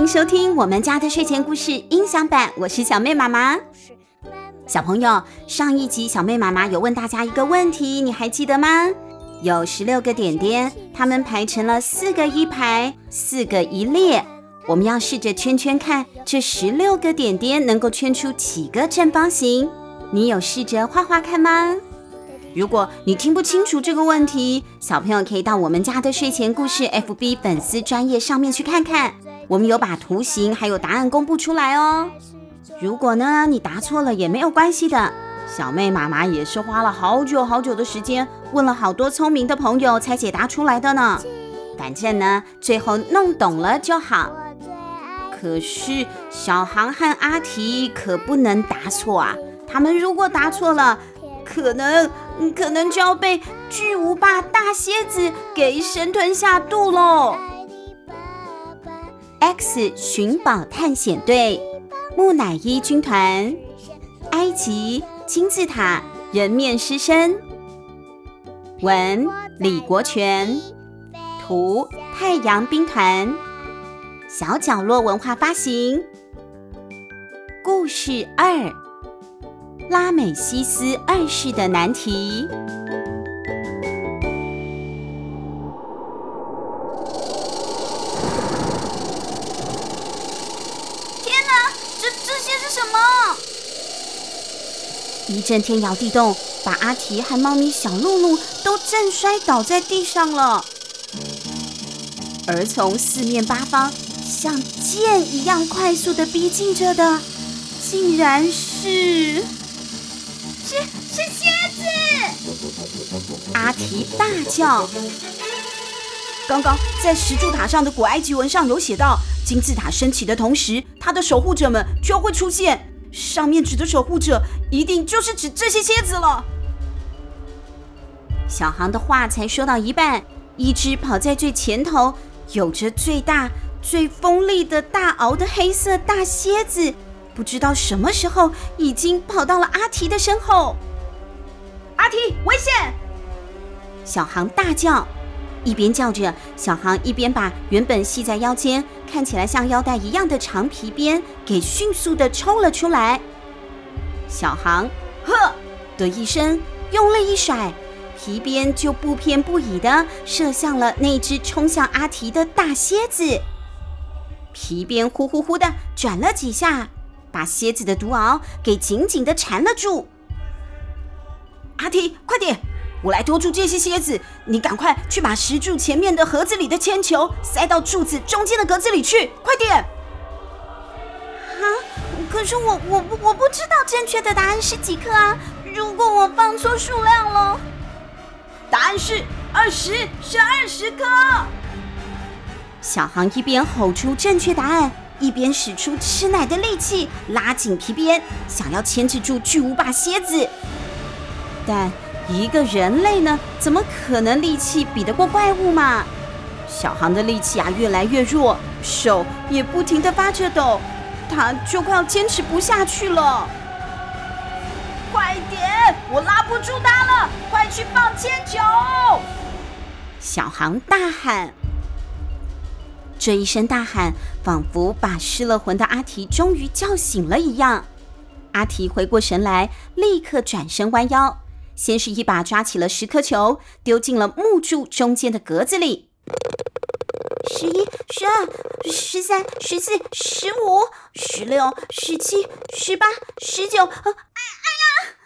迎收听我们家的睡前故事音响版，我是小妹妈妈。小朋友，上一集小妹妈妈有问大家一个问题，你还记得吗？有十六个点点，它们排成了四个一排，四个一列。我们要试着圈圈看，这十六个点点能够圈出几个正方形？你有试着画画看吗？如果你听不清楚这个问题，小朋友可以到我们家的睡前故事 FB 粉丝专业上面去看看，我们有把图形还有答案公布出来哦。如果呢，你答错了也没有关系的，小妹妈妈也是花了好久好久的时间，问了好多聪明的朋友才解答出来的呢。反正呢，最后弄懂了就好。可是小航和阿提可不能答错啊，他们如果答错了，可能。可能就要被巨无霸大蝎子给生吞下肚喽！X 寻宝探险队、木乃伊军团、埃及金字塔人面狮身，文李国权，图太阳兵团，小角落文化发行。故事二。拉美西斯二世的难题。什么？一阵天摇地动，把阿提和猫咪小露露都震摔倒在地上了。而从四面八方像箭一样快速的逼近着的，竟然是……是是蝎子！阿提大叫。刚刚在石柱塔上的古埃及文上有写到，金字塔升起的同时，它的守护者们就会出现。上面指的守护者，一定就是指这些蝎子了。小航的话才说到一半，一只跑在最前头，有着最大、最锋利的大螯的黑色大蝎子。不知道什么时候已经跑到了阿提的身后。阿提，危险！小航大叫，一边叫着，小航一边把原本系在腰间、看起来像腰带一样的长皮鞭给迅速的抽了出来。小航呵的一声，用力一甩，皮鞭就不偏不倚的射向了那只冲向阿提的大蝎子。皮鞭呼呼呼的转了几下。把蝎子的毒螯给紧紧地缠了住。阿提，快点，我来拖住这些蝎子。你赶快去把石柱前面的盒子里的铅球塞到柱子中间的格子里去，快点！啊，可是我我我不知道正确的答案是几颗啊！如果我放错数量了，答案是二十，是二十颗。小航一边吼出正确答案。一边使出吃奶的力气，拉紧皮鞭，想要牵制住巨无霸蝎子。但一个人类呢，怎么可能力气比得过怪物嘛？小航的力气啊，越来越弱，手也不停的发着抖，他就快要坚持不下去了。快点，我拉不住他了，快去放铅球！小航大喊。这一声大喊，仿佛把失了魂的阿提终于叫醒了一样。阿提回过神来，立刻转身弯腰，先是一把抓起了十颗球，丢进了木柱中间的格子里。十一、十二、十三、十四、十五、十六、十七、十八、十九……哎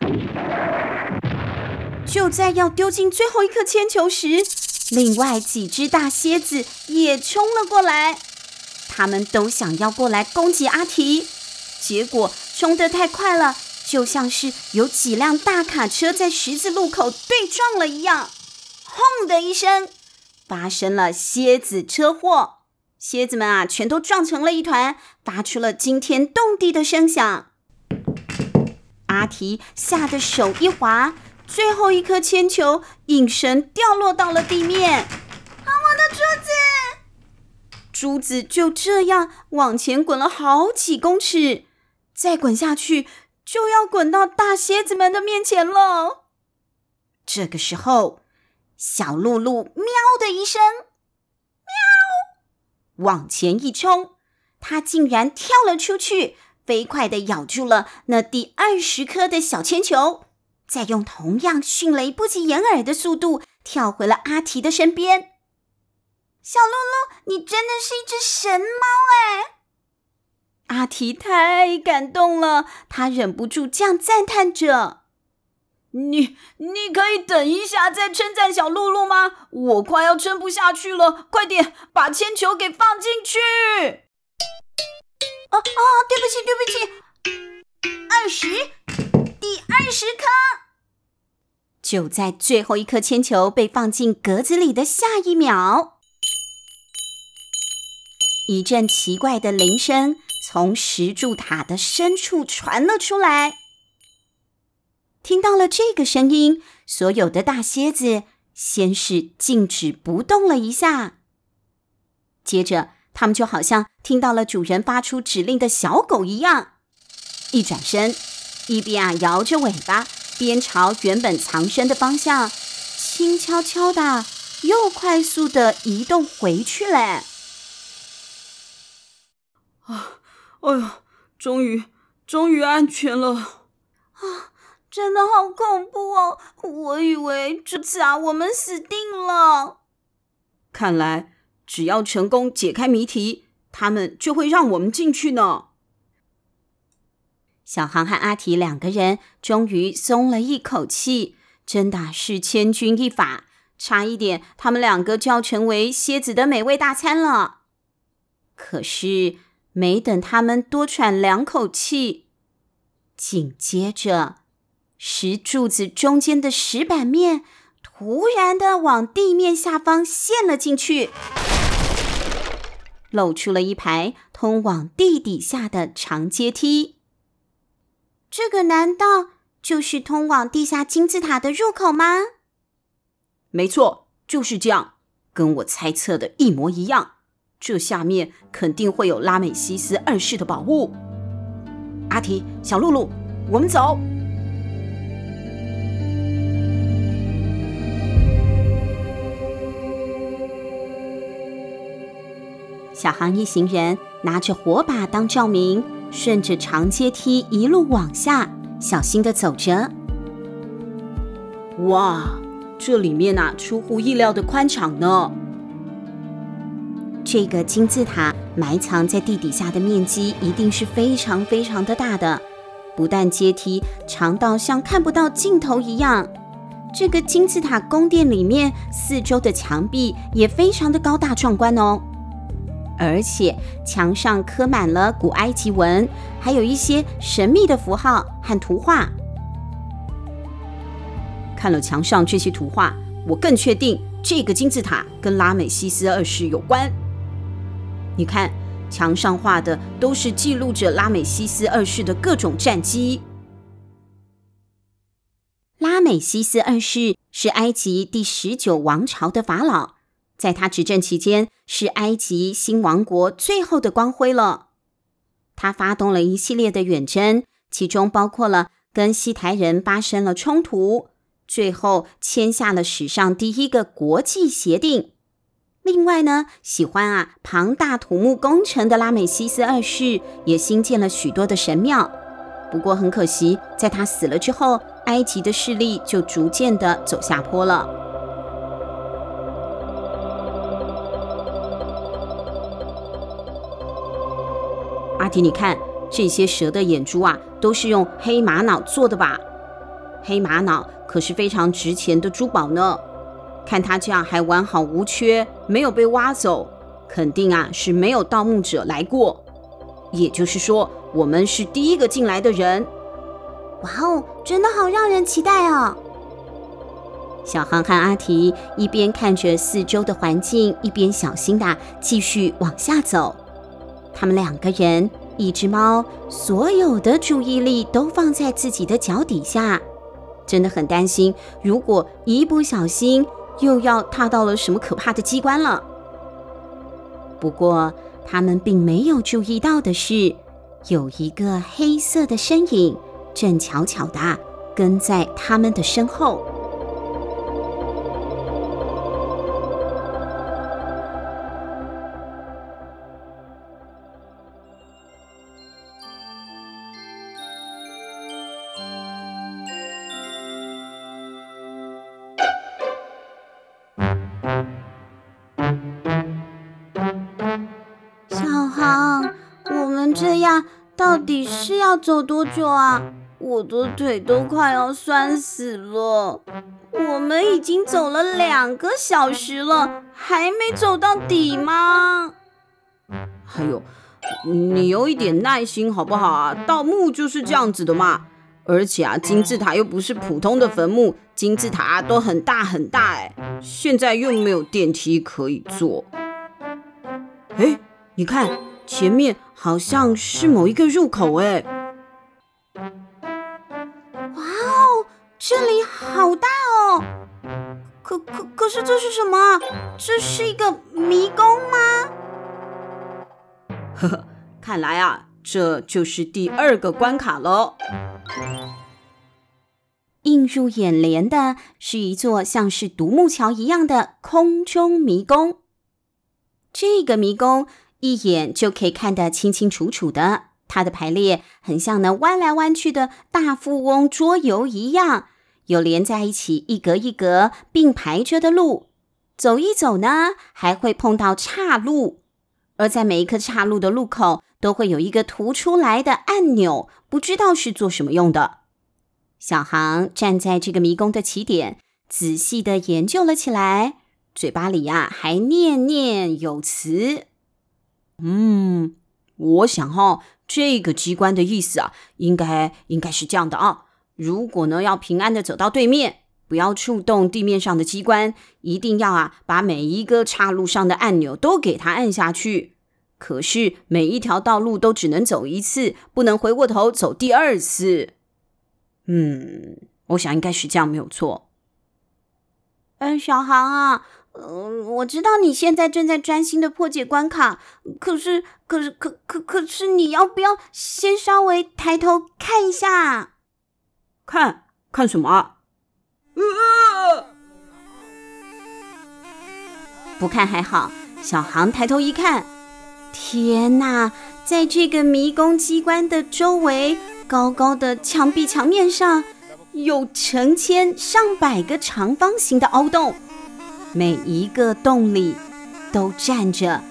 哎呀！就在要丢进最后一颗铅球时。另外几只大蝎子也冲了过来，他们都想要过来攻击阿提，结果冲得太快了，就像是有几辆大卡车在十字路口对撞了一样，轰的一声，发生了蝎子车祸，蝎子们啊全都撞成了一团，发出了惊天动地的声响。阿提吓得手一滑。最后一颗铅球应声掉落到了地面，啊！我的珠子，珠子就这样往前滚了好几公尺，再滚下去就要滚到大蝎子们的面前了。这个时候，小露露喵的一声，喵，往前一冲，它竟然跳了出去，飞快地咬住了那第二十颗的小铅球，再用同样迅雷不及掩耳的速度跳回了阿提的身边。小露露，你真的是一只神猫哎！阿提太感动了，他忍不住这样赞叹着：“你，你可以等一下再称赞小露露吗？我快要撑不下去了，快点把铅球给放进去！”哦哦，对不起，对不起，二十，第二十颗。就在最后一颗铅球被放进格子里的下一秒，一阵奇怪的铃声。从石柱塔的深处传了出来。听到了这个声音，所有的大蝎子先是静止不动了一下，接着他们就好像听到了主人发出指令的小狗一样，一转身，一边啊摇着尾巴，边朝原本藏身的方向轻悄悄的又快速的移动回去了。啊！哎呦，终于，终于安全了！啊，真的好恐怖哦！我以为这次啊，我们死定了。看来，只要成功解开谜题，他们就会让我们进去呢。小航和阿提两个人终于松了一口气，真的是千钧一发，差一点，他们两个就要成为蝎子的美味大餐了。可是。没等他们多喘两口气，紧接着，石柱子中间的石板面突然的往地面下方陷了进去，露出了一排通往地底下的长阶梯。这个难道就是通往地下金字塔的入口吗？没错，就是这样，跟我猜测的一模一样。这下面肯定会有拉美西斯二世的宝物。阿提，小露露，我们走。小航一行人拿着火把当照明，顺着长阶梯一路往下，小心的走着。哇，这里面啊，出乎意料的宽敞呢。这个金字塔埋藏在地底下的面积一定是非常非常的大的，不但阶梯长到像看不到尽头一样，这个金字塔宫殿里面四周的墙壁也非常的高大壮观哦，而且墙上刻满了古埃及文，还有一些神秘的符号和图画。看了墙上这些图画，我更确定这个金字塔跟拉美西斯二世有关。你看，墙上画的都是记录着拉美西斯二世的各种战绩。拉美西斯二世是埃及第十九王朝的法老，在他执政期间，是埃及新王国最后的光辉了。他发动了一系列的远征，其中包括了跟西台人发生了冲突，最后签下了史上第一个国际协定。另外呢，喜欢啊庞大土木工程的拉美西斯二世也新建了许多的神庙。不过很可惜，在他死了之后，埃及的势力就逐渐的走下坡了。阿提，你看这些蛇的眼珠啊，都是用黑玛瑙做的吧？黑玛瑙可是非常值钱的珠宝呢。看他这样还完好无缺，没有被挖走，肯定啊是没有盗墓者来过。也就是说，我们是第一个进来的人。哇哦，真的好让人期待哦！小航和阿提一边看着四周的环境，一边小心地继续往下走。他们两个人，一只猫，所有的注意力都放在自己的脚底下，真的很担心，如果一不小心。又要踏到了什么可怕的机关了？不过，他们并没有注意到的是，有一个黑色的身影正悄悄地跟在他们的身后。到底是要走多久啊？我的腿都快要酸死了。我们已经走了两个小时了，还没走到底吗？哎呦，你有一点耐心好不好啊？盗墓就是这样子的嘛。而且啊，金字塔又不是普通的坟墓，金字塔都很大很大哎。现在又没有电梯可以坐。哎，你看前面好像是某一个入口哎。哇哦，这里好大哦！可可可是这是什么？这是一个迷宫吗？呵呵，看来啊，这就是第二个关卡喽。映入眼帘的是一座像是独木桥一样的空中迷宫。这个迷宫一眼就可以看得清清楚楚的，它的排列很像那弯来弯去的大富翁桌游一样，有连在一起一格一格并排着的路，走一走呢，还会碰到岔路，而在每一个岔路的路口都会有一个凸出来的按钮，不知道是做什么用的。小航站在这个迷宫的起点，仔细的研究了起来，嘴巴里呀、还念念有词。嗯，我想哈、哦，这个机关的意思啊，应该应该是这样的啊。如果呢要平安的走到对面，不要触动地面上的机关，一定要啊把每一个岔路上的按钮都给它按下去。可是每一条道路都只能走一次，不能回过头走第二次。嗯，我想应该是这样，没有错。嗯，小航啊，嗯、呃，我知道你现在正在专心的破解关卡，可是，可是，可可可是，你要不要先稍微抬头看一下？看看什么？呃，不看还好。小航抬头一看，天哪，在这个迷宫机关的周围。高高的墙壁墙面上有成千上百个长方形的凹洞，每一个洞里都站着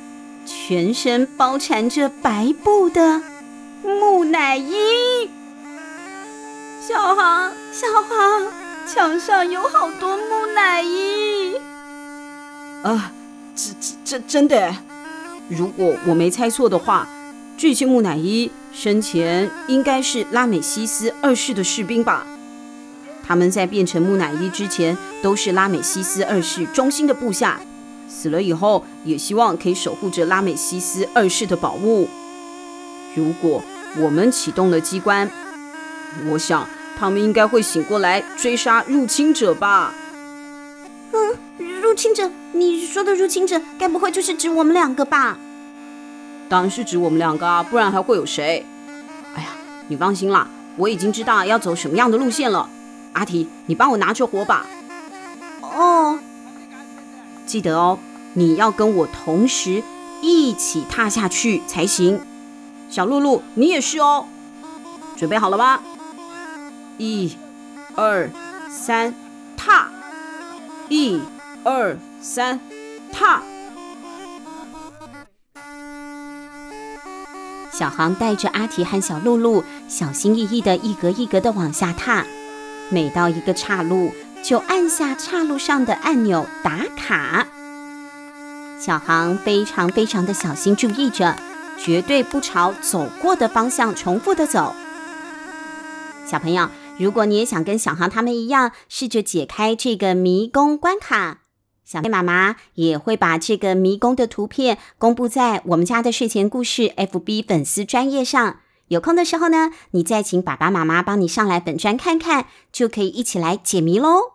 全身包缠着白布的木乃伊。小航，小航，墙上有好多木乃伊。啊，这这这真的？如果我没猜错的话，这些木乃伊。生前应该是拉美西斯二世的士兵吧？他们在变成木乃伊之前，都是拉美西斯二世忠心的部下。死了以后，也希望可以守护着拉美西斯二世的宝物。如果我们启动了机关，我想他们应该会醒过来追杀入侵者吧？嗯，入侵者？你说的入侵者，该不会就是指我们两个吧？当然是指我们两个啊，不然还会有谁？哎呀，你放心啦，我已经知道要走什么样的路线了。阿提，你帮我拿着火把。哦，记得哦，你要跟我同时一起踏下去才行。小露露，你也是哦。准备好了吗？一、二、三，踏！一、二、三，踏！小航带着阿提和小露露，小心翼翼的一格一格的往下踏。每到一个岔路，就按下岔路上的按钮打卡。小航非常非常的小心注意着，绝对不朝走过的方向重复的走。小朋友，如果你也想跟小航他们一样，试着解开这个迷宫关卡。小黑妈妈也会把这个迷宫的图片公布在我们家的睡前故事 FB 粉丝专页上。有空的时候呢，你再请爸爸妈妈帮你上来本专看看，就可以一起来解谜喽。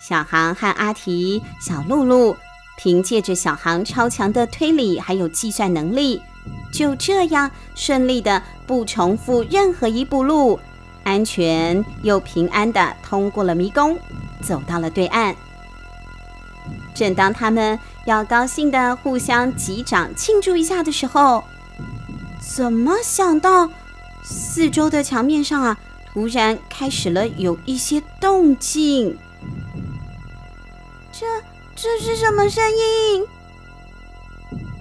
小航和阿提、小露露凭借着小航超强的推理还有计算能力。就这样顺利的不重复任何一步路，安全又平安的通过了迷宫，走到了对岸。正当他们要高兴的互相击掌庆祝一下的时候，怎么想到四周的墙面上啊，突然开始了有一些动静？这这是什么声音？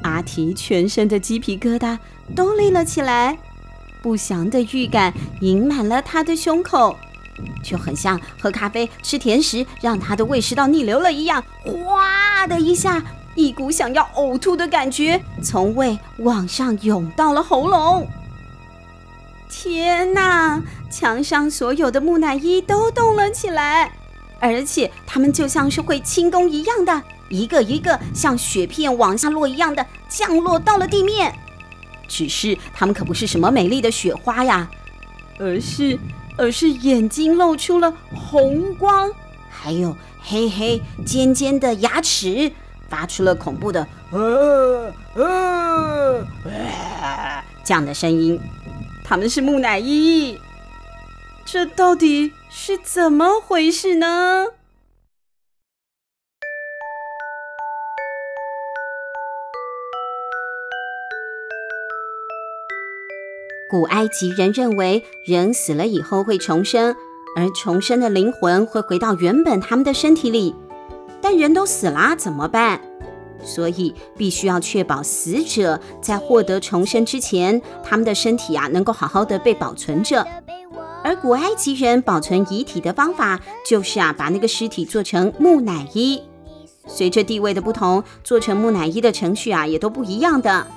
阿提全身的鸡皮疙瘩都立了起来，不祥的预感盈满了他的胸口，就很像喝咖啡、吃甜食，让他的胃食道逆流了一样。哗的一下，一股想要呕吐的感觉从胃往上涌到了喉咙。天哪！墙上所有的木乃伊都动了起来，而且它们就像是会轻功一样的，一个一个像雪片往下落一样的降落到了地面。只是它们可不是什么美丽的雪花呀，而是而是眼睛露出了红光，还有黑黑尖尖的牙齿，发出了恐怖的呃呃呃这样的声音。他们是木乃伊，这到底是怎么回事呢？古埃及人认为，人死了以后会重生，而重生的灵魂会回到原本他们的身体里。但人都死了，怎么办？所以必须要确保死者在获得重生之前，他们的身体啊能够好好的被保存着。而古埃及人保存遗体的方法，就是啊把那个尸体做成木乃伊。随着地位的不同，做成木乃伊的程序啊也都不一样的。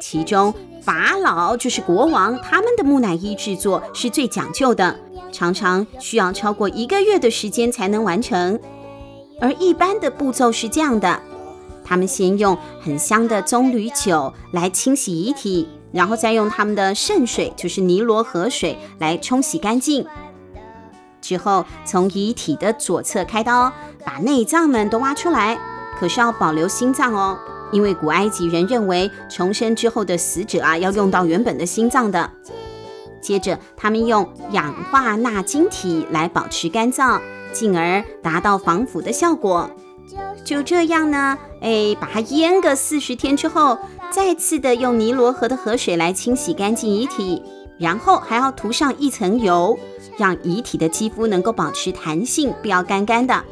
其中法老就是国王，他们的木乃伊制作是最讲究的，常常需要超过一个月的时间才能完成。而一般的步骤是这样的。他们先用很香的棕榈酒来清洗遗体，然后再用他们的圣水，就是尼罗河水来冲洗干净。之后从遗体的左侧开刀，把内脏们都挖出来，可是要保留心脏哦，因为古埃及人认为重生之后的死者啊要用到原本的心脏的。接着他们用氧化钠晶体来保持干燥，进而达到防腐的效果。就这样呢，哎，把它腌个四十天之后，再次的用尼罗河的河水来清洗干净遗体，然后还要涂上一层油，让遗体的肌肤能够保持弹性，不要干干的。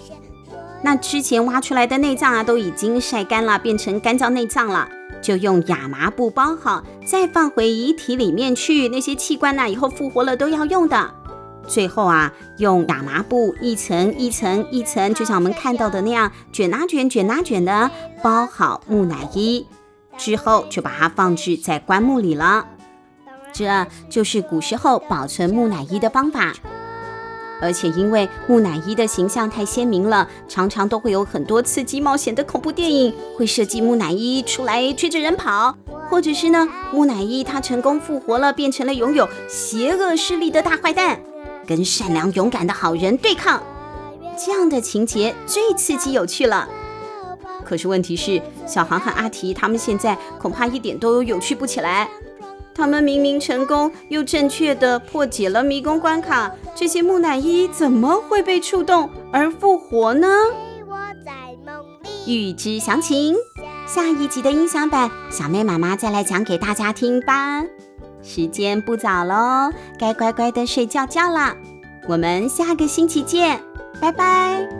那之前挖出来的内脏啊，都已经晒干了，变成干燥内脏了，就用亚麻布包好，再放回遗体里面去。那些器官呢，以后复活了都要用的。最后啊，用亚麻布一层一层一层，就像我们看到的那样卷啊卷、卷啊卷的包好木乃伊，之后就把它放置在棺木里了。这就是古时候保存木乃伊的方法。而且因为木乃伊的形象太鲜明了，常常都会有很多刺激冒险的恐怖电影会设计木乃伊出来追着人跑，或者是呢，木乃伊他成功复活了，变成了拥有邪恶势力的大坏蛋。跟善良勇敢的好人对抗，这样的情节最刺激有趣了。可是问题是，小航和阿提他们现在恐怕一点都有趣不起来。他们明明成功又正确地破解了迷宫关卡，这些木乃伊怎么会被触动而复活呢？欲知详情，下一集的音响版，小妹妈妈再来讲给大家听吧。时间不早喽，该乖乖的睡觉觉了。我们下个星期见，拜拜。